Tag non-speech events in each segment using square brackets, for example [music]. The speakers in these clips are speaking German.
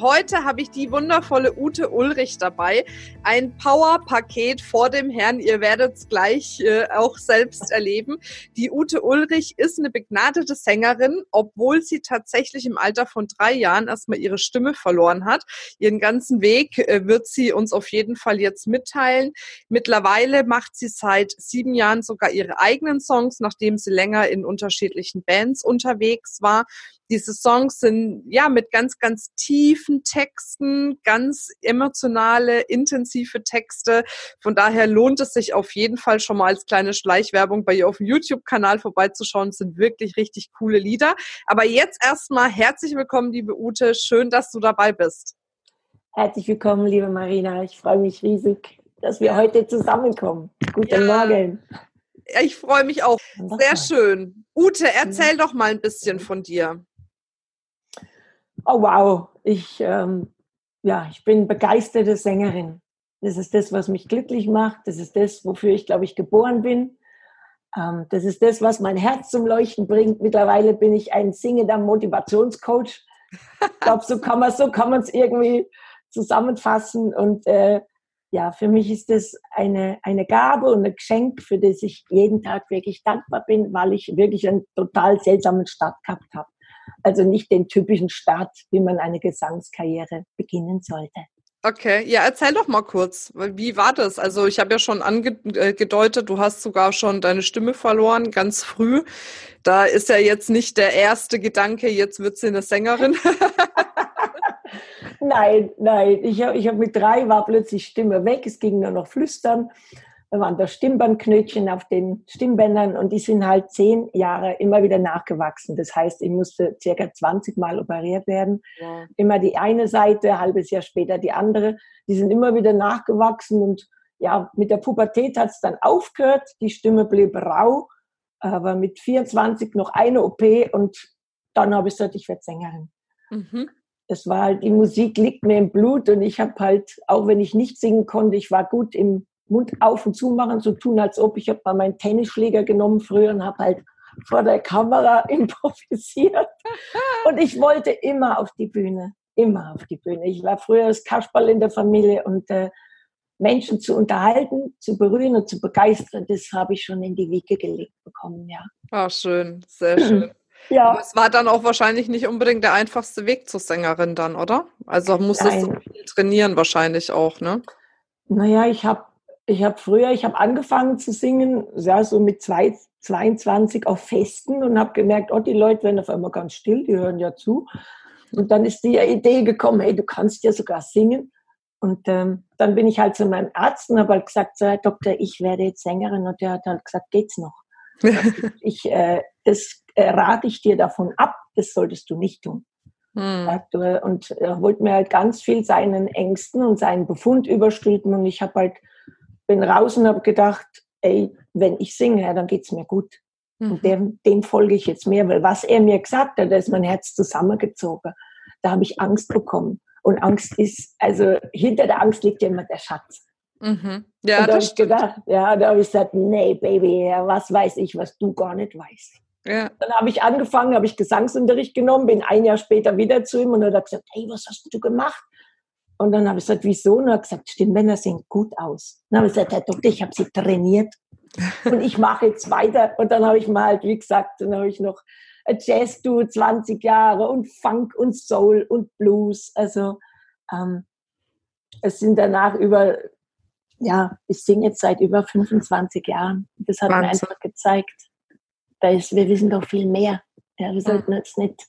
Heute habe ich die wundervolle Ute Ulrich dabei. Ein Power-Paket vor dem Herrn. Ihr werdet es gleich äh, auch selbst [laughs] erleben. Die Ute Ulrich ist eine begnadete Sängerin, obwohl sie tatsächlich im Alter von drei Jahren erstmal ihre Stimme verloren hat. Ihren ganzen Weg äh, wird sie uns auf jeden Fall jetzt mitteilen. Mittlerweile macht sie seit sieben Jahren sogar ihre eigenen Songs, nachdem sie länger in unterschiedlichen Bands unterwegs war. Diese Songs sind ja mit ganz, ganz tiefen Texten, ganz emotionale, intensive Texte. Von daher lohnt es sich auf jeden Fall schon mal als kleine Schleichwerbung bei ihr auf dem YouTube-Kanal vorbeizuschauen. Das sind wirklich richtig coole Lieder. Aber jetzt erstmal herzlich willkommen, liebe Ute. Schön, dass du dabei bist. Herzlich willkommen, liebe Marina. Ich freue mich riesig, dass wir heute zusammenkommen. Guten ja. Morgen. Ich freue mich auch. Sehr schön. Ute, erzähl doch mal ein bisschen von dir oh wow, ich, ähm, ja, ich bin begeisterte Sängerin. Das ist das, was mich glücklich macht. Das ist das, wofür ich, glaube ich, geboren bin. Ähm, das ist das, was mein Herz zum Leuchten bringt. Mittlerweile bin ich ein singender Motivationscoach. Ich glaube, so kann man so es irgendwie zusammenfassen. Und äh, ja, für mich ist das eine, eine Gabe und ein Geschenk, für das ich jeden Tag wirklich dankbar bin, weil ich wirklich einen total seltsamen Start gehabt habe. Also nicht den typischen Start, wie man eine Gesangskarriere beginnen sollte. Okay, ja, erzähl doch mal kurz, wie war das? Also ich habe ja schon angedeutet, du hast sogar schon deine Stimme verloren, ganz früh. Da ist ja jetzt nicht der erste Gedanke, jetzt wird sie eine Sängerin. [laughs] nein, nein, ich habe ich hab mit drei war plötzlich Stimme weg, es ging nur noch flüstern da waren da Stimmbandknötchen auf den Stimmbändern und die sind halt zehn Jahre immer wieder nachgewachsen. Das heißt, ich musste circa 20 Mal operiert werden. Ja. Immer die eine Seite, halbes Jahr später die andere. Die sind immer wieder nachgewachsen und ja, mit der Pubertät hat es dann aufgehört. Die Stimme blieb rau, aber mit 24 noch eine OP und dann habe ich gesagt, ich werde Sängerin. Mhm. Es war halt, die Musik liegt mir im Blut und ich habe halt, auch wenn ich nicht singen konnte, ich war gut im Mund auf und zu machen, so tun, als ob ich habe mal meinen Tennisschläger genommen früher und habe halt vor der Kamera [laughs] improvisiert. Und ich wollte immer auf die Bühne, immer auf die Bühne. Ich war früher das Kasperl in der Familie und äh, Menschen zu unterhalten, zu berühren und zu begeistern, das habe ich schon in die Wiege gelegt bekommen, ja. Ah, schön, sehr [clears throat] schön. Ja. Aber es war dann auch wahrscheinlich nicht unbedingt der einfachste Weg zur Sängerin dann, oder? Also musstest du viel trainieren wahrscheinlich auch, ne? Naja, ich habe ich habe früher, ich habe angefangen zu singen, ja, so mit zwei, 22 auf Festen und habe gemerkt, oh, die Leute werden auf einmal ganz still, die hören ja zu. Und dann ist die Idee gekommen, hey, du kannst ja sogar singen. Und ähm, dann bin ich halt zu meinem Arzt und habe halt gesagt, so, Herr Doktor, ich werde jetzt Sängerin. Und der hat halt gesagt, geht's noch? [laughs] ich, äh, das äh, rate ich dir davon ab, das solltest du nicht tun. Hm. Und er wollte mir halt ganz viel seinen Ängsten und seinen Befund überstülpen. Und ich habe halt bin raus und habe gedacht, ey, wenn ich singe, dann geht's mir gut. Mhm. Und dem, dem folge ich jetzt mehr, weil was er mir gesagt hat, da ist mein Herz zusammengezogen. Da habe ich Angst bekommen. Und Angst ist, also hinter der Angst liegt ja immer der Schatz. Mhm. Ja, und da das stimmt. Gedacht, ja, da habe ich gesagt, nee, Baby, was weiß ich, was du gar nicht weißt. Ja. Dann habe ich angefangen, habe ich Gesangsunterricht genommen, bin ein Jahr später wieder zu ihm und er hat gesagt, hey, was hast du gemacht? Und dann habe ich gesagt, wieso? Und er hat gesagt, Stimmbänder sehen gut aus. Dann habe ich gesagt, Herr Doktor, ich habe sie trainiert und ich mache jetzt weiter. Und dann habe ich mal halt, wie gesagt, dann habe ich noch Jazz du 20 Jahre und Funk und Soul und Blues. Also ähm, es sind danach über, ja, ich singe jetzt seit über 25 Jahren. Das hat Wahnsinn. mir einfach gezeigt, da ist, wir wissen doch viel mehr. Ja, wir sollten jetzt nicht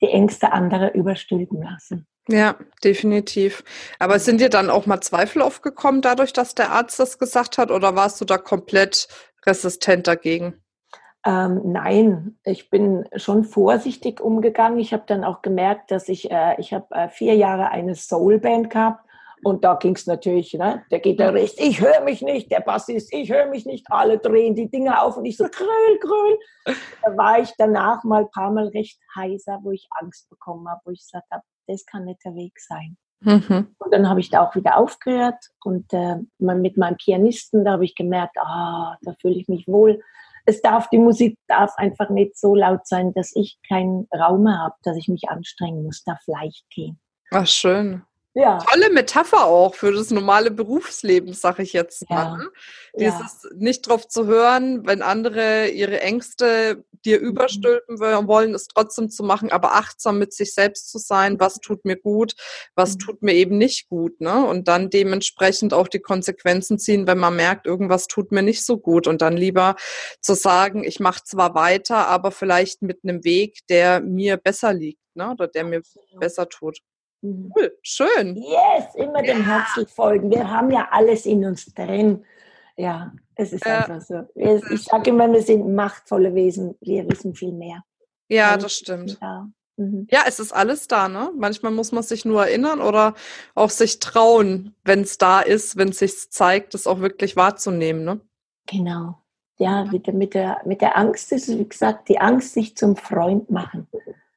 die Ängste anderer überstülpen lassen. Ja, definitiv. Aber sind dir dann auch mal Zweifel aufgekommen dadurch, dass der Arzt das gesagt hat oder warst du da komplett resistent dagegen? Ähm, nein, ich bin schon vorsichtig umgegangen. Ich habe dann auch gemerkt, dass ich, äh, ich habe äh, vier Jahre eine Soulband gehabt Und da ging es natürlich, ne? der Gitarrist, ich höre mich nicht, der Bassist, ich höre mich nicht, alle drehen die Dinger auf und ich so, gröl, gröl. Da war ich danach mal ein paar Mal recht heiser, wo ich Angst bekommen habe, wo ich gesagt habe, das kann nicht der Weg sein. Mhm. Und dann habe ich da auch wieder aufgehört und äh, mit meinem Pianisten, da habe ich gemerkt, ah, da fühle ich mich wohl. Es darf, die Musik darf einfach nicht so laut sein, dass ich keinen Raum mehr habe, dass ich mich anstrengen muss, darf leicht gehen. Ach, schön. Ja. Tolle Metapher auch für das normale Berufsleben, sag ich jetzt ja. mal. Dieses ja. nicht drauf zu hören, wenn andere ihre Ängste dir mhm. überstülpen wollen, es trotzdem zu machen, aber achtsam mit sich selbst zu sein, was tut mir gut, was mhm. tut mir eben nicht gut, ne? Und dann dementsprechend auch die Konsequenzen ziehen, wenn man merkt, irgendwas tut mir nicht so gut und dann lieber zu sagen, ich mache zwar weiter, aber vielleicht mit einem Weg, der mir besser liegt, ne? Oder der mir besser tut. Mhm. Cool, schön. Yes, immer dem ja. Herzl folgen. Wir haben ja alles in uns drin. Ja, es ist ja. einfach so. Ich sage immer, wir sind machtvolle Wesen. Wir wissen viel mehr. Ja, alles das stimmt. Mhm. Ja, es ist alles da, ne? Manchmal muss man sich nur erinnern oder auch sich trauen, wenn es da ist, wenn es sich zeigt, es auch wirklich wahrzunehmen, ne? Genau. Ja, mit der, mit, der, mit der Angst ist es, wie gesagt, die Angst, sich zum Freund machen.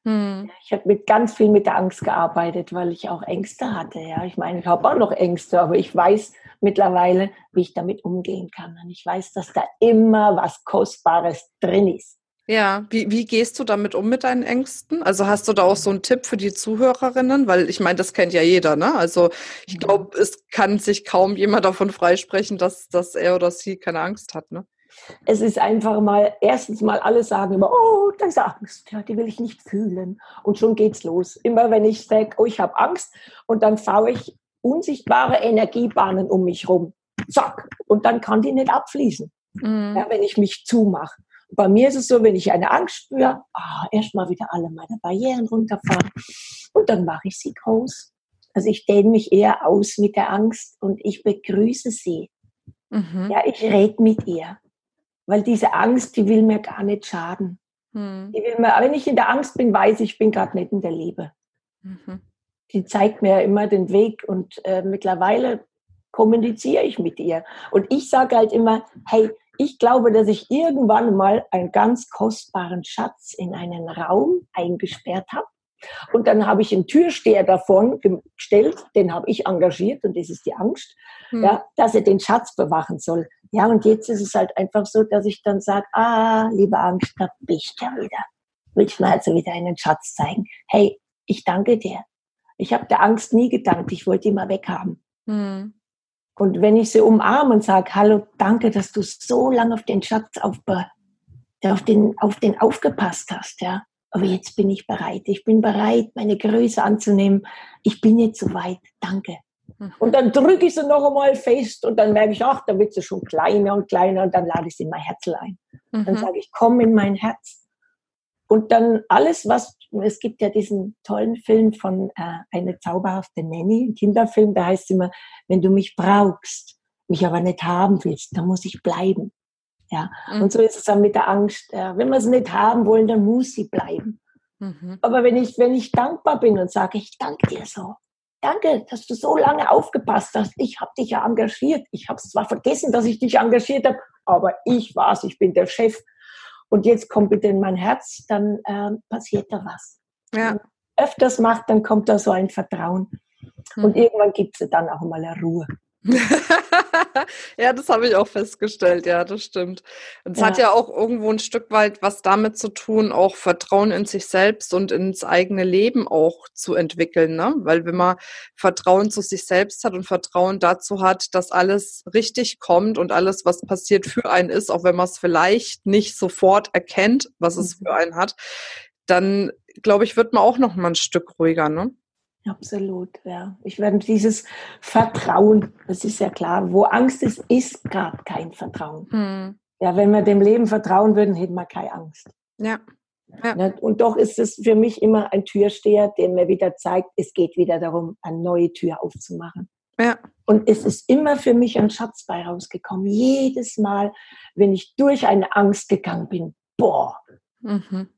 Hm. Ich habe mit ganz viel mit der Angst gearbeitet, weil ich auch Ängste hatte. Ja, ich meine, ich habe auch noch Ängste, aber ich weiß mittlerweile, wie ich damit umgehen kann. Und ich weiß, dass da immer was Kostbares drin ist. Ja, wie, wie gehst du damit um mit deinen Ängsten? Also hast du da auch so einen Tipp für die Zuhörerinnen? Weil ich meine, das kennt ja jeder, ne? Also ich mhm. glaube, es kann sich kaum jemand davon freisprechen, dass, dass er oder sie keine Angst hat, ne? Es ist einfach mal, erstens mal alle sagen immer, oh, da ist Angst, ja, die will ich nicht fühlen. Und schon geht's los. Immer wenn ich sage, oh, ich habe Angst, und dann fahre ich unsichtbare Energiebahnen um mich rum. Zack. Und dann kann die nicht abfließen, mhm. ja, wenn ich mich zumache. Bei mir ist es so, wenn ich eine Angst spüre, ah, erstmal wieder alle meine Barrieren runterfahren und dann mache ich sie groß. Also ich dehne mich eher aus mit der Angst und ich begrüße sie. Mhm. Ja, ich rede mit ihr. Weil diese Angst, die will mir gar nicht schaden. Mhm. Die will mir, wenn ich in der Angst bin, weiß ich, ich bin gerade nicht in der Liebe. Mhm. Die zeigt mir immer den Weg und äh, mittlerweile kommuniziere ich mit ihr. Und ich sage halt immer, hey, ich glaube, dass ich irgendwann mal einen ganz kostbaren Schatz in einen Raum eingesperrt habe. Und dann habe ich einen Türsteher davon gestellt, den habe ich engagiert und das ist die Angst, hm. ja, dass er den Schatz bewachen soll. Ja, und jetzt ist es halt einfach so, dass ich dann sage, ah, liebe Angst, da bist du ja wieder. Willst du mir also wieder einen Schatz zeigen? Hey, ich danke dir. Ich habe der Angst nie gedankt, ich wollte die mal weghaben. Hm. Und wenn ich sie umarme und sage, hallo, danke, dass du so lange auf den Schatz auf, auf, den, auf den aufgepasst hast, ja. Aber jetzt bin ich bereit. Ich bin bereit, meine Größe anzunehmen. Ich bin jetzt soweit. Danke. Mhm. Und dann drücke ich sie noch einmal fest und dann merke ich, ach, da wird sie schon kleiner und kleiner und dann lade ich sie in mein Herz ein. Mhm. Dann sage ich, komm in mein Herz. Und dann alles, was, es gibt ja diesen tollen Film von äh, Eine zauberhafte Nanny, ein Kinderfilm, da heißt es immer, wenn du mich brauchst, mich aber nicht haben willst, dann muss ich bleiben. Ja, mhm. und so ist es dann mit der Angst. Wenn wir sie nicht haben wollen, dann muss sie bleiben. Mhm. Aber wenn ich, wenn ich dankbar bin und sage, ich danke dir so, danke, dass du so lange aufgepasst hast. Ich habe dich ja engagiert. Ich habe zwar vergessen, dass ich dich engagiert habe, aber ich war's, ich bin der Chef. Und jetzt kommt bitte in mein Herz, dann äh, passiert da was. Ja. Wenn öfters macht, dann kommt da so ein Vertrauen. Mhm. Und irgendwann gibt es dann auch mal eine Ruhe. [laughs] ja, das habe ich auch festgestellt, ja, das stimmt. Und es ja. hat ja auch irgendwo ein Stück weit was damit zu tun, auch Vertrauen in sich selbst und ins eigene Leben auch zu entwickeln, ne? Weil wenn man Vertrauen zu sich selbst hat und Vertrauen dazu hat, dass alles richtig kommt und alles, was passiert, für einen ist, auch wenn man es vielleicht nicht sofort erkennt, was es für mhm. einen hat, dann glaube ich, wird man auch noch mal ein Stück ruhiger, ne? Absolut, ja. Ich werde dieses Vertrauen, das ist ja klar, wo Angst ist, ist gerade kein Vertrauen. Hm. Ja, wenn wir dem Leben vertrauen würden, hätten wir keine Angst. Ja. ja. Ne, und doch ist es für mich immer ein Türsteher, der mir wieder zeigt, es geht wieder darum, eine neue Tür aufzumachen. Ja. Und es ist immer für mich ein Schatz bei rausgekommen. Jedes Mal, wenn ich durch eine Angst gegangen bin, boah, mhm.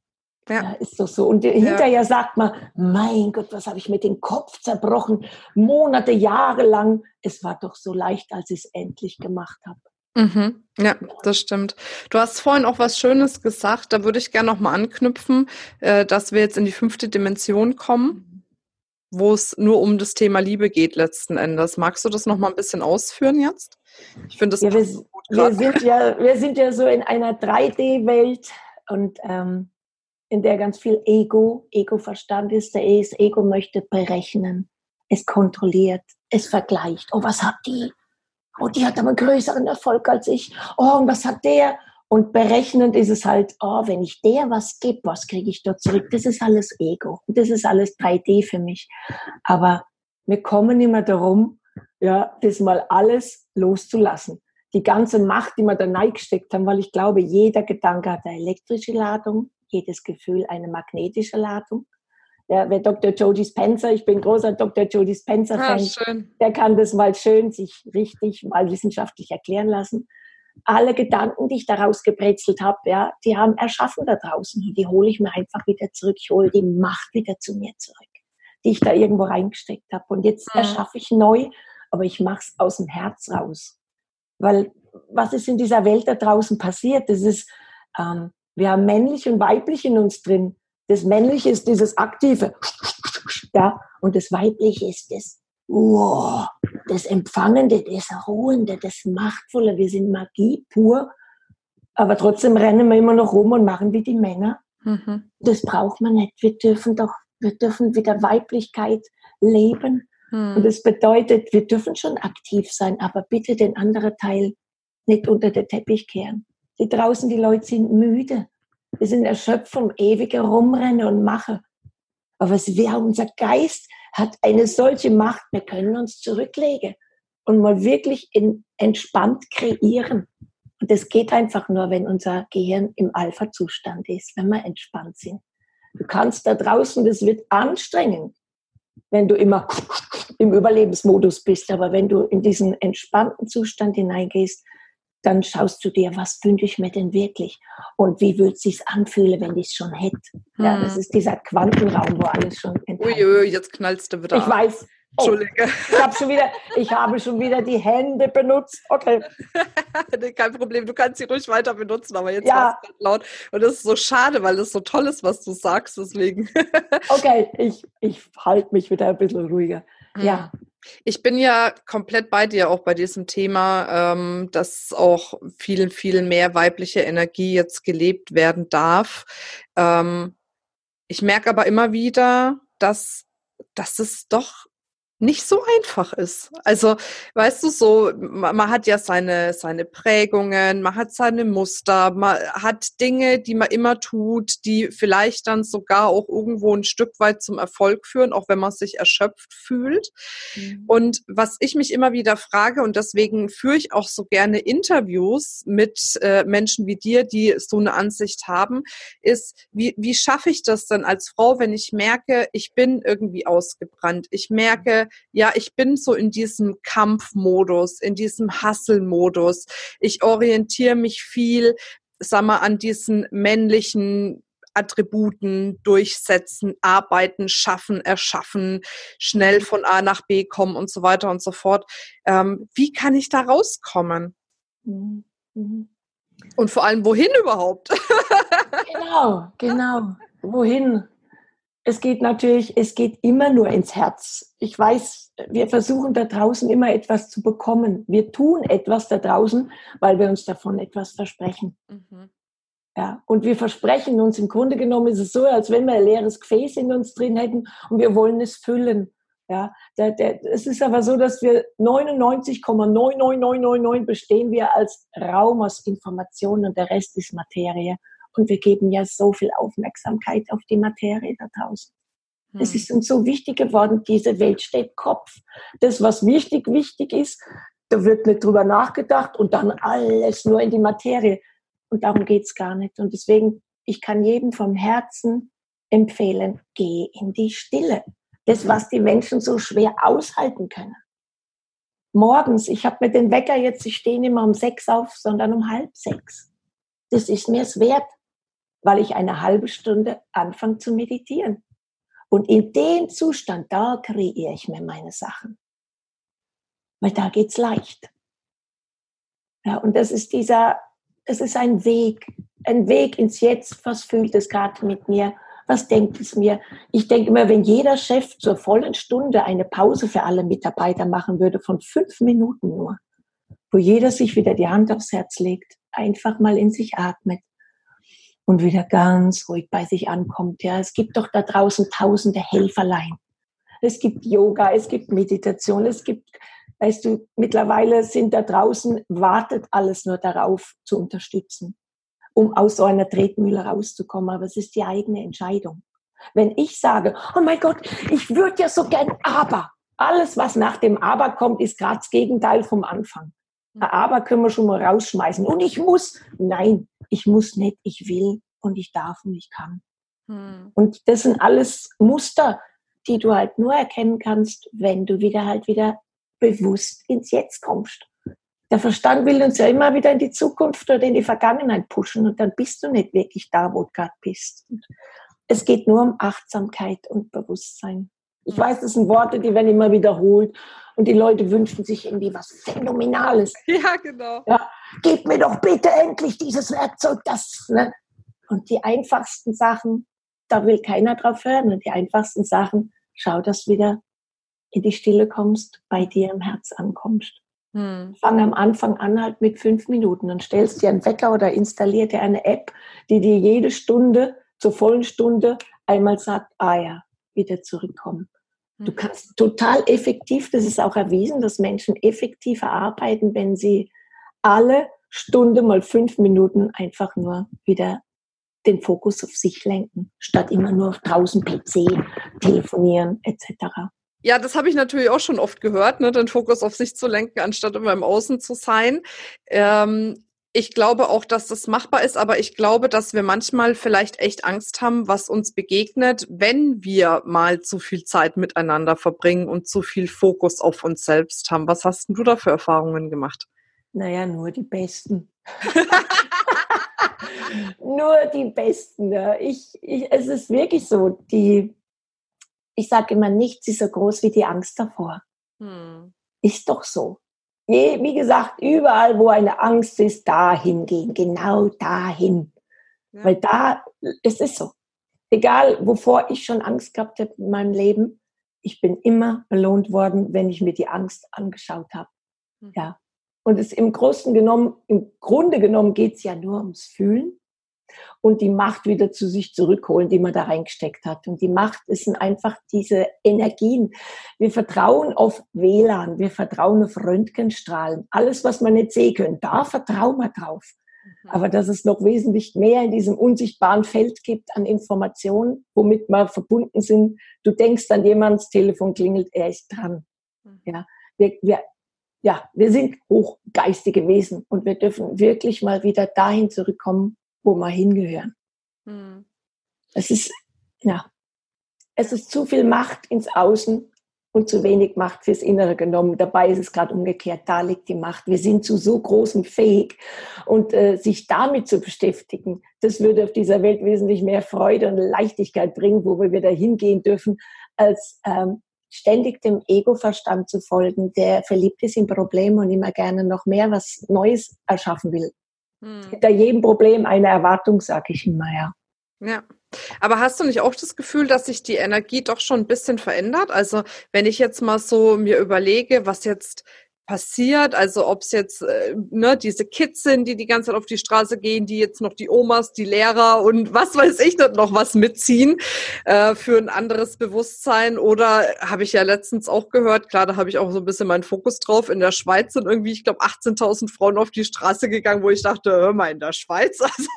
Ja. ja. ist doch so. Und hinterher sagt man, mein Gott, was habe ich mit dem Kopf zerbrochen? Monate, Jahre lang. Es war doch so leicht, als ich es endlich gemacht habe. Mhm. Ja, das stimmt. Du hast vorhin auch was Schönes gesagt, da würde ich gerne nochmal anknüpfen, äh, dass wir jetzt in die fünfte Dimension kommen, wo es nur um das Thema Liebe geht letzten Endes. Magst du das nochmal ein bisschen ausführen jetzt? Ich finde das ja, wir, gut wir sind ja Wir sind ja so in einer 3D-Welt und ähm, in der ganz viel Ego, Ego-Verstand ist. Der das Ego möchte berechnen, es kontrolliert, es vergleicht. Oh, was hat die? Oh, die hat aber einen größeren Erfolg als ich. Oh, und was hat der? Und berechnend ist es halt, oh, wenn ich der was gebe, was kriege ich dort zurück? Das ist alles Ego. Das ist alles 3D für mich. Aber wir kommen immer darum, ja, das mal alles loszulassen. Die ganze Macht, die wir da reingesteckt haben, weil ich glaube, jeder Gedanke hat eine elektrische Ladung, jedes Gefühl eine magnetische Ladung. Ja, wer Dr. Jody Spencer, ich bin großer Dr. Jody Spencer-Fan, ah, der kann das mal schön sich richtig mal wissenschaftlich erklären lassen. Alle Gedanken, die ich daraus gebrezelt habe, ja, die haben erschaffen da draußen. Und die hole ich mir einfach wieder zurück. Ich hole die Macht wieder zu mir zurück, die ich da irgendwo reingesteckt habe. Und jetzt mhm. erschaffe ich neu, aber ich mache es aus dem Herz raus. Weil was ist in dieser Welt da draußen passiert? Das ist, ähm, wir haben männlich und weiblich in uns drin. Das Männliche ist dieses Aktive, ja, und das Weibliche ist das, wow, das Empfangende, das Ruhende, das Machtvolle. Wir sind Magie pur, aber trotzdem rennen wir immer noch rum und machen wie die Männer. Mhm. Das braucht man nicht. Wir dürfen doch, wir dürfen wieder Weiblichkeit leben. Mhm. Und das bedeutet, wir dürfen schon aktiv sein, aber bitte den anderen Teil nicht unter den Teppich kehren. Die draußen, die Leute sind müde. Wir sind erschöpft vom ewigen Rumrennen und Machen. Aber es wäre unser Geist hat eine solche Macht, wir können uns zurücklegen und mal wirklich in, entspannt kreieren. Und das geht einfach nur, wenn unser Gehirn im Alpha-Zustand ist, wenn wir entspannt sind. Du kannst da draußen, das wird anstrengend, wenn du immer im Überlebensmodus bist. Aber wenn du in diesen entspannten Zustand hineingehst, dann schaust du dir, was wünsche ich mir denn wirklich und wie würde es sich anfühlen, wenn ich es schon hätte. Hm. Ja, das ist dieser Quantenraum, wo alles schon Uiui, jetzt knallst du wieder. Ich weiß. Oh, Entschuldige. Ich habe schon wieder, ich habe schon wieder die Hände benutzt. Okay. [laughs] Kein Problem, du kannst sie ruhig weiter benutzen, aber jetzt ja. es laut. Und das ist so schade, weil es so toll ist, was du sagst, deswegen. okay, ich, ich halte mich wieder ein bisschen ruhiger. Ja. Ich bin ja komplett bei dir auch bei diesem Thema, ähm, dass auch viel, viel mehr weibliche Energie jetzt gelebt werden darf. Ähm, ich merke aber immer wieder, dass, dass es doch nicht so einfach ist. Also, weißt du, so, man, man, hat ja seine, seine Prägungen, man hat seine Muster, man hat Dinge, die man immer tut, die vielleicht dann sogar auch irgendwo ein Stück weit zum Erfolg führen, auch wenn man sich erschöpft fühlt. Mhm. Und was ich mich immer wieder frage, und deswegen führe ich auch so gerne Interviews mit äh, Menschen wie dir, die so eine Ansicht haben, ist, wie, wie schaffe ich das denn als Frau, wenn ich merke, ich bin irgendwie ausgebrannt, ich merke, ja, ich bin so in diesem Kampfmodus, in diesem Hustle-Modus. Ich orientiere mich viel, sag mal, an diesen männlichen Attributen durchsetzen, arbeiten, schaffen, erschaffen, schnell von A nach B kommen und so weiter und so fort. Ähm, wie kann ich da rauskommen? Mhm. mhm. Und vor allem, wohin überhaupt? [laughs] genau, genau. Wohin? Es geht natürlich, es geht immer nur ins Herz. Ich weiß, wir versuchen da draußen immer etwas zu bekommen. Wir tun etwas da draußen, weil wir uns davon etwas versprechen. Mhm. Ja, und wir versprechen uns, im Grunde genommen ist es so, als wenn wir ein leeres Gefäß in uns drin hätten und wir wollen es füllen. Ja, der, der, es ist aber so, dass wir 99,99999 bestehen wir als Raum aus Informationen und der Rest ist Materie. Und wir geben ja so viel Aufmerksamkeit auf die Materie da draußen. Hm. Es ist uns so wichtig geworden, diese Welt steht Kopf. Das, was wichtig, wichtig ist, da wird nicht drüber nachgedacht und dann alles nur in die Materie. Und darum geht's gar nicht. Und deswegen, ich kann jedem vom Herzen empfehlen, geh in die Stille. Das, was die Menschen so schwer aushalten können. Morgens, ich habe mir den Wecker jetzt, ich stehe nicht mehr um sechs auf, sondern um halb sechs. Das ist mir es wert weil ich eine halbe Stunde anfange zu meditieren. Und in dem Zustand, da kreiere ich mir meine Sachen. Weil da geht's leicht. Ja, und das ist dieser, das ist ein Weg, ein Weg ins Jetzt. Was fühlt es gerade mit mir? Was denkt es mir? Ich denke immer, wenn jeder Chef zur vollen Stunde eine Pause für alle Mitarbeiter machen würde, von fünf Minuten nur, wo jeder sich wieder die Hand aufs Herz legt, einfach mal in sich atmet und wieder ganz ruhig bei sich ankommt. Ja, es gibt doch da draußen tausende Helferlein. Es gibt Yoga, es gibt Meditation, es gibt, weißt du, mittlerweile sind da draußen, wartet alles nur darauf zu unterstützen, um aus so einer Tretmühle rauszukommen. Aber es ist die eigene Entscheidung. Wenn ich sage, oh mein Gott, ich würde ja so gern, aber alles, was nach dem Aber kommt, ist gerade das Gegenteil vom Anfang. Hm. Aber können wir schon mal rausschmeißen. Und ich muss, nein, ich muss nicht, ich will und ich darf und ich kann. Hm. Und das sind alles Muster, die du halt nur erkennen kannst, wenn du wieder halt wieder bewusst ins Jetzt kommst. Der Verstand will uns ja immer wieder in die Zukunft oder in die Vergangenheit pushen und dann bist du nicht wirklich da, wo du gerade bist. Und es geht nur um Achtsamkeit und Bewusstsein. Ich weiß, das sind Worte, die werden immer wiederholt und die Leute wünschen sich irgendwie was Phänomenales. [laughs] Ja, genau. Ja, gib mir doch bitte endlich dieses Werkzeug, das. Ne? Und die einfachsten Sachen, da will keiner drauf hören. Und die einfachsten Sachen, schau, dass du wieder in die Stille kommst, bei dir im Herz ankommst. Hm. Fang am Anfang an halt mit fünf Minuten und stellst dir einen Wecker oder installier dir eine App, die dir jede Stunde zur vollen Stunde einmal sagt, ah ja, wieder zurückkommen. Du mhm. kannst total effektiv, das ist auch erwiesen, dass Menschen effektiver arbeiten, wenn sie alle Stunde mal fünf Minuten einfach nur wieder den Fokus auf sich lenken, statt immer nur auf tausend PC, telefonieren etc. Ja, das habe ich natürlich auch schon oft gehört, ne, den Fokus auf sich zu lenken, anstatt immer im Außen zu sein. Ähm, ich glaube auch, dass das machbar ist, aber ich glaube, dass wir manchmal vielleicht echt Angst haben, was uns begegnet, wenn wir mal zu viel Zeit miteinander verbringen und zu viel Fokus auf uns selbst haben. Was hast du da für Erfahrungen gemacht? Naja, nur die besten. [laughs] nur die besten. Ja. Ich, ich, es ist wirklich so, die, ich sage immer, nichts ist so groß wie die Angst davor. Hm. Ist doch so wie gesagt, überall, wo eine Angst ist, dahin gehen, genau dahin. Ja. Weil da, es ist so. Egal, wovor ich schon Angst gehabt habe in meinem Leben, ich bin immer belohnt worden, wenn ich mir die Angst angeschaut habe. Mhm. Ja. Und es im Großen genommen, im Grunde genommen geht es ja nur ums Fühlen und die Macht wieder zu sich zurückholen, die man da reingesteckt hat. Und die Macht ist einfach diese Energien. Wir vertrauen auf WLAN, wir vertrauen auf Röntgenstrahlen. Alles, was man nicht sehen können, da vertrauen wir drauf. Mhm. Aber dass es noch wesentlich mehr in diesem unsichtbaren Feld gibt an Informationen, womit wir verbunden sind. Du denkst an jemands Telefon klingelt, er ist dran. Mhm. Ja, wir, wir, ja, wir sind hochgeistige Wesen und wir dürfen wirklich mal wieder dahin zurückkommen, wo wir hingehören. Hm. Es ist, ja, es ist zu viel Macht ins Außen und zu wenig Macht fürs Innere genommen. Dabei ist es gerade umgekehrt, da liegt die Macht. Wir sind zu so großem fähig und äh, sich damit zu beschäftigen, das würde auf dieser Welt wesentlich mehr Freude und Leichtigkeit bringen, wo wir wieder hingehen dürfen, als ähm, ständig dem Ego-Verstand zu folgen, der verliebt ist in Probleme und immer gerne noch mehr was Neues erschaffen will. Hm. Hinter jedem Problem eine Erwartung, sage ich immer, ja. Ja. Aber hast du nicht auch das Gefühl, dass sich die Energie doch schon ein bisschen verändert? Also wenn ich jetzt mal so mir überlege, was jetzt passiert. Also ob es jetzt äh, ne, diese Kids sind, die die ganze Zeit auf die Straße gehen, die jetzt noch die Omas, die Lehrer und was weiß ich dort noch was mitziehen äh, für ein anderes Bewusstsein. Oder habe ich ja letztens auch gehört, klar, da habe ich auch so ein bisschen meinen Fokus drauf. In der Schweiz sind irgendwie, ich glaube, 18.000 Frauen auf die Straße gegangen, wo ich dachte, hör mal, in der Schweiz, [laughs] also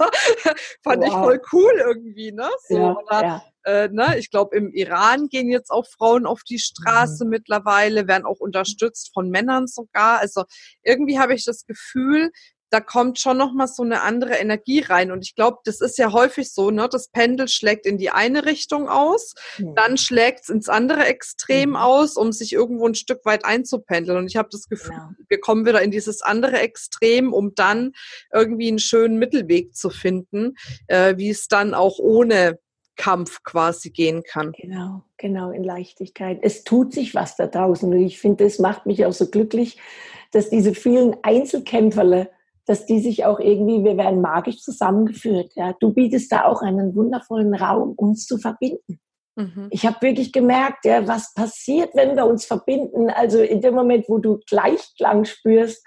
fand wow. ich voll cool irgendwie, ne? So, ja, oder, ja. Äh, ne? Ich glaube, im Iran gehen jetzt auch Frauen auf die Straße mhm. mittlerweile, werden auch unterstützt von Männern sogar. Also irgendwie habe ich das Gefühl, da kommt schon noch mal so eine andere Energie rein. Und ich glaube, das ist ja häufig so, ne? Das Pendel schlägt in die eine Richtung aus, mhm. dann schlägt es ins andere Extrem mhm. aus, um sich irgendwo ein Stück weit einzupendeln. Und ich habe das Gefühl, ja. wir kommen wieder in dieses andere Extrem, um dann irgendwie einen schönen Mittelweg zu finden, äh, wie es dann auch ohne Kampf quasi gehen kann. Genau, genau, in Leichtigkeit. Es tut sich was da draußen und ich finde, das macht mich auch so glücklich, dass diese vielen Einzelkämpferle, dass die sich auch irgendwie, wir werden magisch zusammengeführt. Ja, du bietest da auch einen wundervollen Raum, uns zu verbinden. Mhm. Ich habe wirklich gemerkt, ja, was passiert, wenn wir uns verbinden. Also in dem Moment, wo du Gleichklang spürst,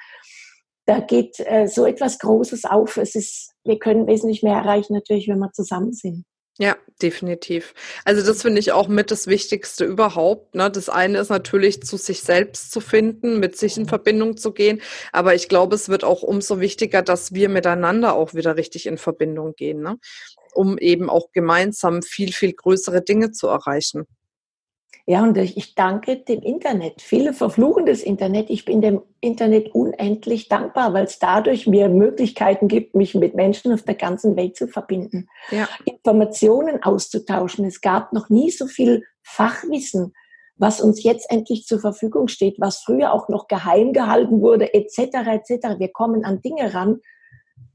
da geht äh, so etwas Großes auf. Es ist, wir können wesentlich mehr erreichen, natürlich, wenn wir zusammen sind. Ja, definitiv. Also das finde ich auch mit das Wichtigste überhaupt. Ne? Das eine ist natürlich, zu sich selbst zu finden, mit sich in. Verbindung zu gehen. Aber ich glaube, es wird auch umso wichtiger, dass wir miteinander auch wieder richtig in Verbindung gehen, ne? um eben auch gemeinsam viel, viel größere Dinge zu erreichen. Ja, und ich danke dem Internet. Viele verfluchen das Internet. Ich bin dem Internet unendlich dankbar, weil es dadurch mir Möglichkeiten gibt, mich mit Menschen auf der ganzen Welt zu verbinden, ja. Informationen auszutauschen. Es gab noch nie so viel Fachwissen, was uns jetzt endlich zur Verfügung steht, was früher auch noch geheim gehalten wurde, etc. etc. Wir kommen an Dinge ran,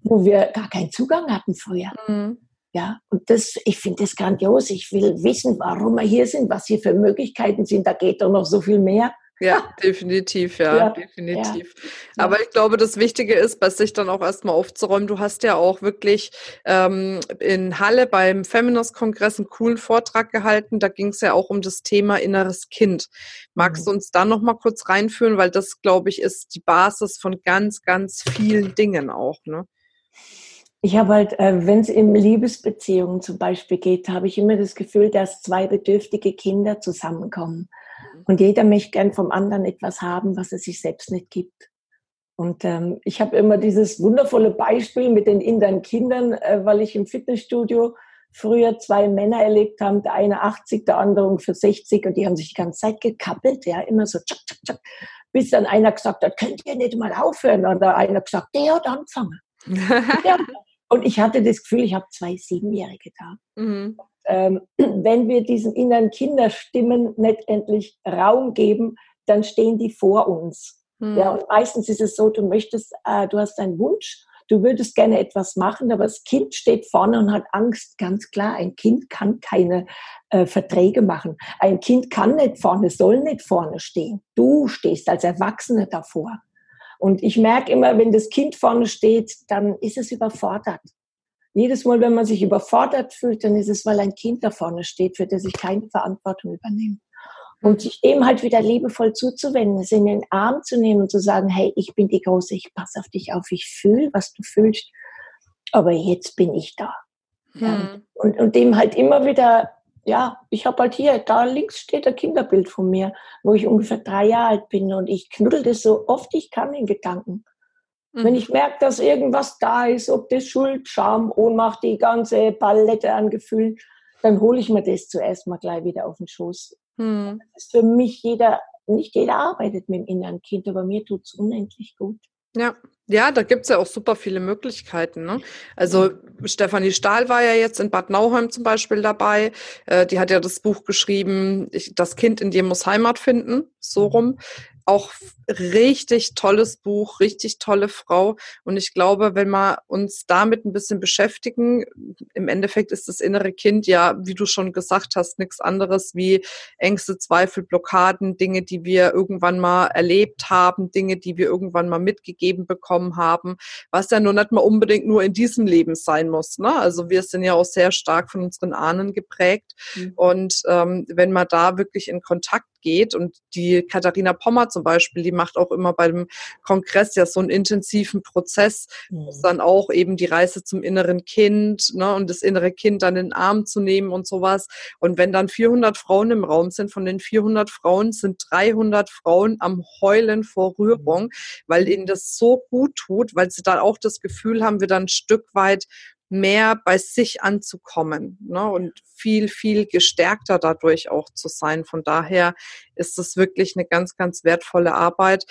wo wir gar keinen Zugang hatten früher. Mhm. Ja, und das, ich finde das grandios. Ich will wissen, warum wir hier sind, was hier für Möglichkeiten sind. Da geht doch noch so viel mehr. Ja, definitiv, ja, [laughs] ja definitiv. Ja. Aber ich glaube, das Wichtige ist, bei sich dann auch erstmal aufzuräumen. Du hast ja auch wirklich ähm, in Halle beim Feminist-Kongress einen coolen Vortrag gehalten. Da ging es ja auch um das Thema inneres Kind. Magst mhm. du uns da nochmal kurz reinführen? Weil das, glaube ich, ist die Basis von ganz, ganz vielen Dingen auch, ne? Ich habe halt, äh, wenn es in Liebesbeziehungen zum Beispiel geht, habe ich immer das Gefühl, dass zwei bedürftige Kinder zusammenkommen. Mhm. Und jeder möchte gern vom anderen etwas haben, was er sich selbst nicht gibt. Und ähm, ich habe immer dieses wundervolle Beispiel mit den inneren Kindern, äh, weil ich im Fitnessstudio früher zwei Männer erlebt habe, der eine 80, der andere für 60 und die haben sich die ganze Zeit gekappelt, ja, immer so tschak, tschak, tschak, bis dann einer gesagt hat, könnt ihr nicht mal aufhören? Oder einer gesagt, der hat angefangen. [laughs] der, und ich hatte das Gefühl, ich habe zwei Siebenjährige da. Mhm. Ähm, [clears throat] wenn wir diesen inneren Kinderstimmen nicht endlich Raum geben, dann stehen die vor uns. Mhm. Ja, und meistens ist es so, du möchtest, äh, du hast einen Wunsch, du würdest gerne etwas machen, aber das Kind steht vorne und hat Angst. Ganz klar, ein Kind kann keine äh, Verträge machen. Ein Kind kann nicht vorne, soll nicht vorne stehen. Du stehst als Erwachsene davor. Und ich merke immer, wenn das Kind vorne steht, dann ist es überfordert. Jedes Mal, wenn man sich überfordert fühlt, dann ist es, weil ein Kind da vorne steht, für das ich keine Verantwortung übernehme. Und sich dem halt wieder liebevoll zuzuwenden, es in den Arm zu nehmen und zu sagen, hey, ich bin die Große, ich passe auf dich auf, ich fühle, was du fühlst, aber jetzt bin ich da. Ja. Und, und dem halt immer wieder ja, ich habe halt hier, da links steht ein Kinderbild von mir, wo ich ungefähr drei Jahre alt bin und ich knuddel das so oft ich kann in Gedanken. Mhm. Wenn ich merke, dass irgendwas da ist, ob das Schuld, Scham, Ohnmacht, die ganze Palette an Gefühlen, dann hole ich mir das zuerst mal gleich wieder auf den Schoß. Mhm. Das ist für mich jeder, nicht jeder arbeitet mit dem inneren Kind, aber mir tut es unendlich gut. Ja, ja, da gibt's ja auch super viele Möglichkeiten. Ne? Also Stefanie Stahl war ja jetzt in Bad Nauheim zum Beispiel dabei. Äh, die hat ja das Buch geschrieben, ich, Das Kind in dir muss Heimat finden, so rum auch richtig tolles Buch, richtig tolle Frau. Und ich glaube, wenn wir uns damit ein bisschen beschäftigen, im Endeffekt ist das innere Kind ja, wie du schon gesagt hast, nichts anderes wie Ängste, Zweifel, Blockaden, Dinge, die wir irgendwann mal erlebt haben, Dinge, die wir irgendwann mal mitgegeben bekommen haben, was ja nur nicht mal unbedingt nur in diesem Leben sein muss. Ne? Also wir sind ja auch sehr stark von unseren Ahnen geprägt. Mhm. Und ähm, wenn man da wirklich in Kontakt geht. Und die Katharina Pommer zum Beispiel, die macht auch immer beim Kongress ja so einen intensiven Prozess, mhm. dann auch eben die Reise zum inneren Kind ne, und das innere Kind dann in den Arm zu nehmen und sowas. Und wenn dann 400 Frauen im Raum sind, von den 400 Frauen sind 300 Frauen am Heulen vor Rührung, weil ihnen das so gut tut, weil sie da auch das Gefühl haben, wir dann ein Stück weit mehr bei sich anzukommen ne, und viel, viel gestärkter dadurch auch zu sein. Von daher ist es wirklich eine ganz, ganz wertvolle Arbeit.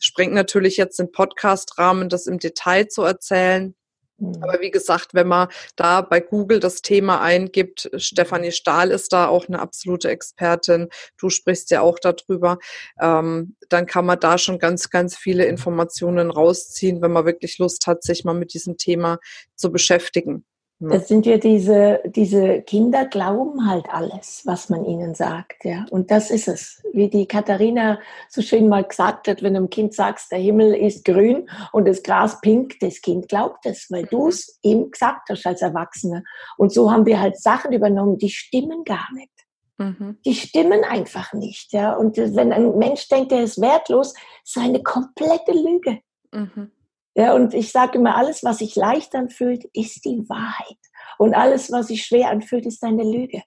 sprengt natürlich jetzt den Podcast-Rahmen, das im Detail zu erzählen. Mhm. Aber wie gesagt, wenn man da bei Google das Thema eingibt, Stefanie Stahl ist da auch eine absolute Expertin, du sprichst ja auch darüber, ähm, dann kann man da schon ganz, ganz viele Informationen rausziehen, wenn man wirklich Lust hat, sich mal mit diesem Thema zu beschäftigen. Das sind ja diese, diese Kinder glauben halt alles, was man ihnen sagt, ja. Und das ist es. Wie die Katharina so schön mal gesagt hat, wenn du einem Kind sagst, der Himmel ist grün und das Gras pink, das Kind glaubt es, weil du es ihm gesagt hast als Erwachsener. Und so haben wir halt Sachen übernommen, die stimmen gar nicht. Mhm. Die stimmen einfach nicht, ja. Und wenn ein Mensch denkt, er ist wertlos, ist eine komplette Lüge. Mhm. Ja, und ich sage immer, alles, was sich leicht anfühlt, ist die Wahrheit. Und alles, was sich schwer anfühlt, ist eine Lüge.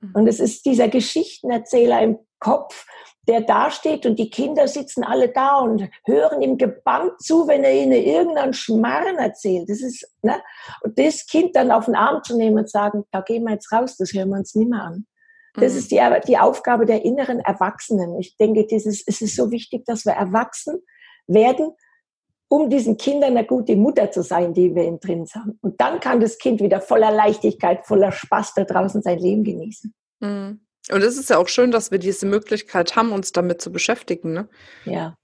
Mhm. Und es ist dieser Geschichtenerzähler im Kopf, der dasteht und die Kinder sitzen alle da und hören ihm gebannt zu, wenn er ihnen irgendeinen Schmarren erzählt. Das ist, ne? Und das Kind dann auf den Arm zu nehmen und sagen, da gehen wir jetzt raus, das hören wir uns nicht mehr an. Das mhm. ist die, die Aufgabe der inneren Erwachsenen. Ich denke, dieses, es ist so wichtig, dass wir erwachsen werden um diesen Kindern eine gute Mutter zu sein, die wir in drin haben. Und dann kann das Kind wieder voller Leichtigkeit, voller Spaß da draußen sein Leben genießen. Mhm. Und es ist ja auch schön, dass wir diese Möglichkeit haben, uns damit zu beschäftigen. Ne? Ja,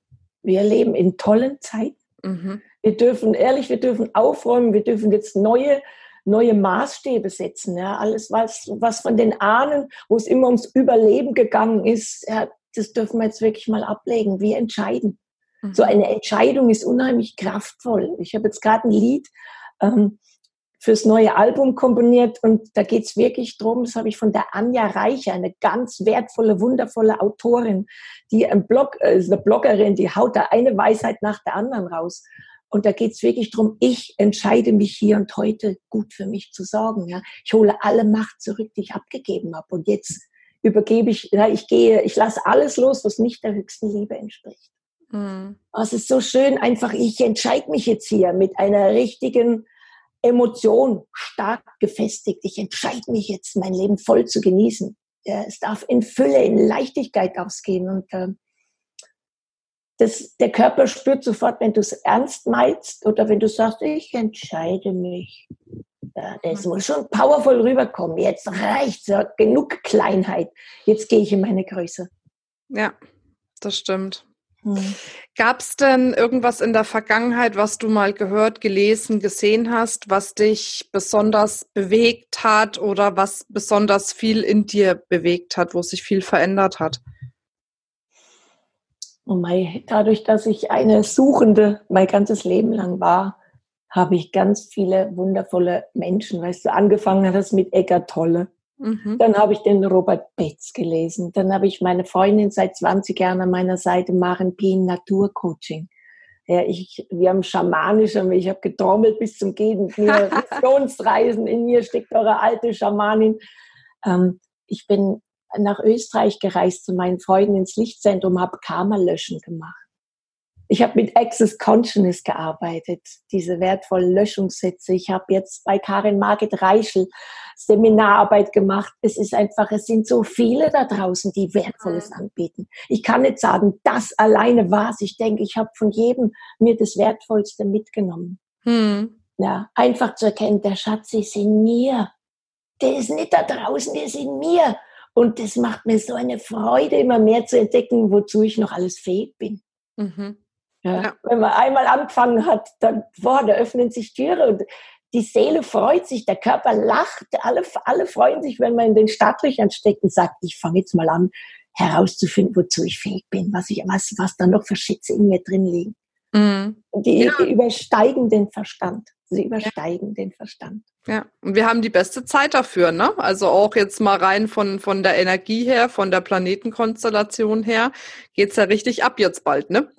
wir leben in tollen Zeiten. Mhm. Wir dürfen, ehrlich, wir dürfen aufräumen, wir dürfen jetzt neue, neue Maßstäbe setzen. Ja? Alles, was, was von den Ahnen, wo es immer ums Überleben gegangen ist, ja, das dürfen wir jetzt wirklich mal ablegen. Wir entscheiden. So mhm. eine Entscheidung ist unheimlich kraftvoll. Ich habe jetzt gerade ein Lied ähm, fürs neue Album komponiert und da geht es wirklich drum. das habe ich von der Anja Reicher, eine ganz wertvolle, wundervolle Autorin, die ein Blog, äh, ist eine Bloggerin, die haut da eine Weisheit nach der anderen raus. Und da geht es wirklich drum. ich entscheide mich hier und heute gut für mich zu sorgen. Ja. Ich hole alle Macht zurück, die ich abgegeben habe. Und jetzt übergebe ich, ja, ich gehe, ich lasse alles los, was nicht der höchsten Liebe entspricht. Mhm. Es ist so schön, einfach, ich entscheide mich jetzt hier mit einer richtigen Emotion stark gefestigt. Ich entscheide mich jetzt, mein Leben voll zu genießen. Ja, es darf in Fülle, in Leichtigkeit ausgehen. Und äh, das, der Körper spürt sofort, wenn du es ernst meinst oder wenn du sagst, ich entscheide mich. Ja, das muss schon powerful rüberkommen. Jetzt reicht es, genug Kleinheit. Jetzt gehe ich in meine Größe. Ja, das stimmt. Hm. Gab es denn irgendwas in der Vergangenheit, was du mal gehört, gelesen, gesehen hast, was dich besonders bewegt hat oder was besonders viel in dir bewegt hat, wo sich viel verändert hat? Und mein, dadurch, dass ich eine Suchende mein ganzes Leben lang war, habe ich ganz viele wundervolle Menschen, weißt du, angefangen hat das mit Eckart Tolle. Mhm. Dann habe ich den Robert Betz gelesen. Dann habe ich meine Freundin seit 20 Jahren an meiner Seite, Maren Pien Naturcoaching. Ja, ich, wir haben schamanische, ich habe getrommelt bis zum Gehen. [laughs] Missionsreisen, in mir steckt eure alte Schamanin. Ähm, ich bin nach Österreich gereist zu meinen Freunden ins Lichtzentrum, habe Karma-Löschen gemacht. Ich habe mit Access Consciousness gearbeitet, diese wertvollen Löschungssätze. Ich habe jetzt bei Karin Margit Reichel Seminararbeit gemacht. Es ist einfach, es sind so viele da draußen, die Wertvolles mhm. anbieten. Ich kann nicht sagen, das alleine war's. Ich denke, ich habe von jedem mir das Wertvollste mitgenommen. Hm. Ja, einfach zu erkennen, der Schatz ist in mir. Der ist nicht da draußen, der ist in mir. Und das macht mir so eine Freude, immer mehr zu entdecken, wozu ich noch alles fähig bin. Mhm. Ja. Wenn man einmal angefangen hat, dann, boah, da öffnen sich Türe und die Seele freut sich, der Körper lacht, alle, alle freuen sich, wenn man in den Startlöchern steckt und sagt, ich fange jetzt mal an, herauszufinden, wozu ich fähig bin, was ich, was, was da noch für Schätze in mir drin liegen. Mhm. Die, ja. die übersteigen den Verstand. Sie übersteigen ja. den Verstand. Ja, und wir haben die beste Zeit dafür, ne? Also auch jetzt mal rein von, von der Energie her, von der Planetenkonstellation her, geht's ja richtig ab jetzt bald, ne?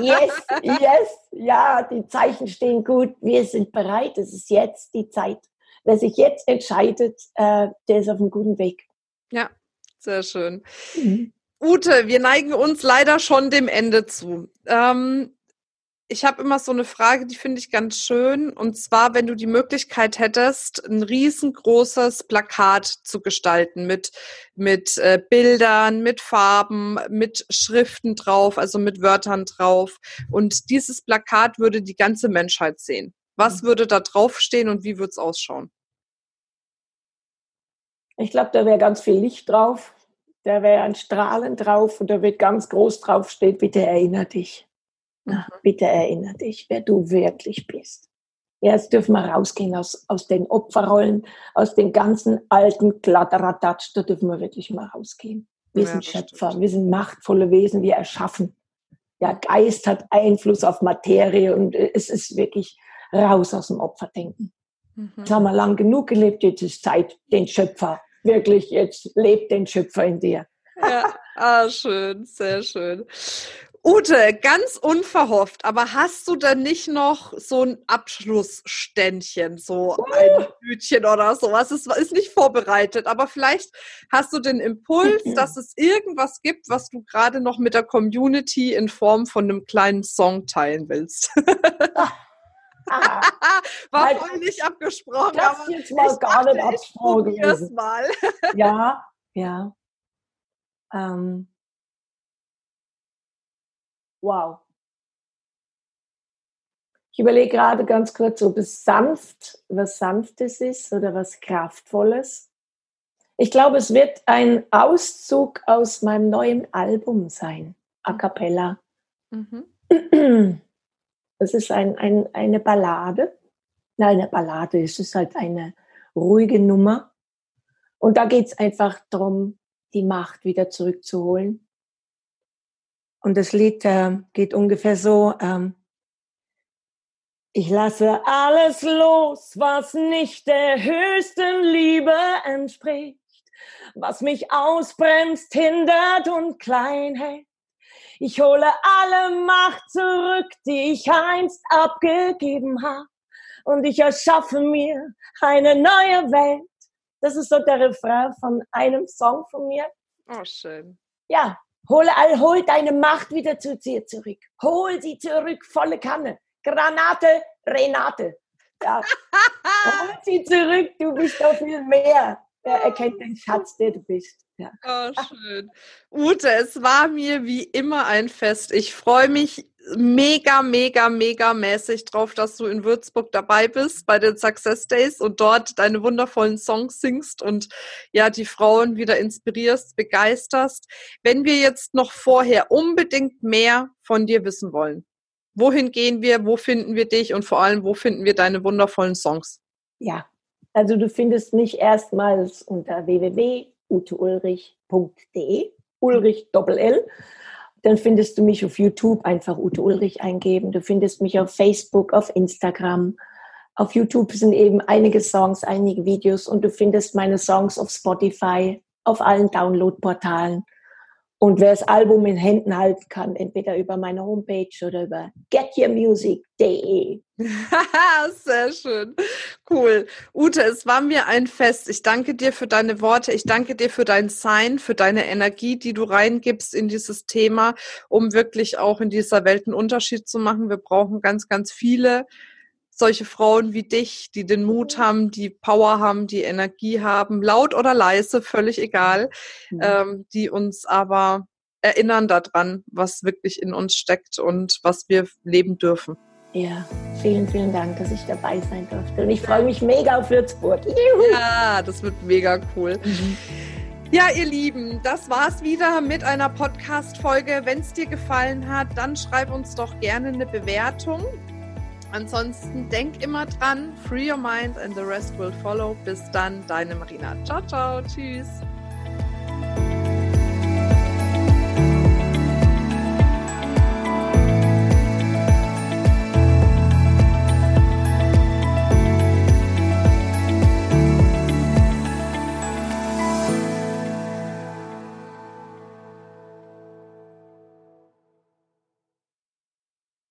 Ja. Yes, yes, ja, die Zeichen stehen gut. Wir sind bereit. Es ist jetzt die Zeit. Wer sich jetzt entscheidet, äh, der ist auf einem guten Weg. Ja, sehr schön. Mhm. Ute, wir neigen uns leider schon dem Ende zu. Ähm, ich habe immer so eine Frage, die finde ich ganz schön. Und zwar, wenn du die Möglichkeit hättest, ein riesengroßes Plakat zu gestalten mit, mit äh, Bildern, mit Farben, mit Schriften drauf, also mit Wörtern drauf. Und dieses Plakat würde die ganze Menschheit sehen. Was mhm. würde da draufstehen und wie würde es ausschauen? Ich glaube, da wäre ganz viel Licht drauf. Da wäre ein Strahlen drauf und da wird ganz groß draufstehen, bitte erinnere dich. Na, bitte erinnere dich, wer du wirklich bist. Jetzt dürfen wir rausgehen aus, aus den Opferrollen, aus den ganzen alten Kladderadatsch, da dürfen wir wirklich mal rausgehen. Wir ja, sind Schöpfer, stimmt. wir sind machtvolle Wesen, wir erschaffen. Ja, Geist hat Einfluss auf Materie und es ist wirklich raus aus dem Opferdenken. Mhm. Jetzt haben wir lang genug gelebt, jetzt ist Zeit, den Schöpfer, wirklich, jetzt lebt den Schöpfer in dir. Ja, ah, schön, sehr schön. Ute, ganz unverhofft, aber hast du denn nicht noch so ein Abschlussständchen, so ein Hütchen oder sowas? Es ist nicht vorbereitet, aber vielleicht hast du den Impuls, dass es irgendwas gibt, was du gerade noch mit der Community in Form von einem kleinen Song teilen willst. Ah, [laughs] War halt, voll nicht abgesprochen. Das jetzt mal gar dachte, nicht abgesprochen. mal. [laughs] ja, ja. Ähm, Wow. Ich überlege gerade ganz kurz, ob es sanft, was Sanftes ist oder was Kraftvolles. Ich glaube, es wird ein Auszug aus meinem neuen Album sein, A Cappella. Mhm. [clears throat] Das ist ein, ein, eine Ballade. Nein, eine Ballade, es ist halt eine ruhige Nummer. Und da geht es einfach darum, die Macht wieder zurückzuholen und das Lied äh, geht ungefähr so, ähm, ich lasse alles los, was nicht der höchsten Liebe entspricht, was mich ausbremst, hindert und klein hält. Ich hole alle Macht zurück, die ich einst abgegeben habe. Und ich erschaffe mir eine neue Welt. Das ist so der Refrain von einem Song von mir. Oh, schön. Ja, Hol, hol deine Macht wieder zu dir zurück. Hol sie zurück, volle Kanne. Granate, Renate. Ja. [laughs] hol sie zurück, du bist doch viel mehr. Er erkennt den Schatz, der du bist. Ja. Oh, schön. Ute, es war mir wie immer ein Fest. Ich freue mich mega, mega, mega mäßig drauf, dass du in Würzburg dabei bist bei den Success Days und dort deine wundervollen Songs singst und ja, die Frauen wieder inspirierst, begeisterst. Wenn wir jetzt noch vorher unbedingt mehr von dir wissen wollen, wohin gehen wir, wo finden wir dich und vor allem, wo finden wir deine wundervollen Songs? Ja, also du findest mich erstmals unter www.uteulrich.de, Ulrich Doppel L. Dann findest du mich auf YouTube, einfach Ute Ulrich eingeben. Du findest mich auf Facebook, auf Instagram. Auf YouTube sind eben einige Songs, einige Videos und du findest meine Songs auf Spotify, auf allen Download-Portalen. Und wer das Album in Händen halten kann, entweder über meine Homepage oder über getyourmusic.de. [laughs] Sehr schön. Cool. Ute, es war mir ein Fest. Ich danke dir für deine Worte. Ich danke dir für dein Sein, für deine Energie, die du reingibst in dieses Thema, um wirklich auch in dieser Welt einen Unterschied zu machen. Wir brauchen ganz, ganz viele solche Frauen wie dich, die den Mut haben, die Power haben, die Energie haben, laut oder leise, völlig egal, mhm. ähm, die uns aber erinnern daran, was wirklich in uns steckt und was wir leben dürfen. Ja, vielen, vielen Dank, dass ich dabei sein durfte. Und ich freue mich mega auf Würzburg. Juhu. Ja, das wird mega cool. Mhm. Ja, ihr Lieben, das war's wieder mit einer Podcast-Folge. Wenn es dir gefallen hat, dann schreib uns doch gerne eine Bewertung. Ansonsten denk immer dran, free your mind and the rest will follow. Bis dann, deine Marina. Ciao, ciao, tschüss.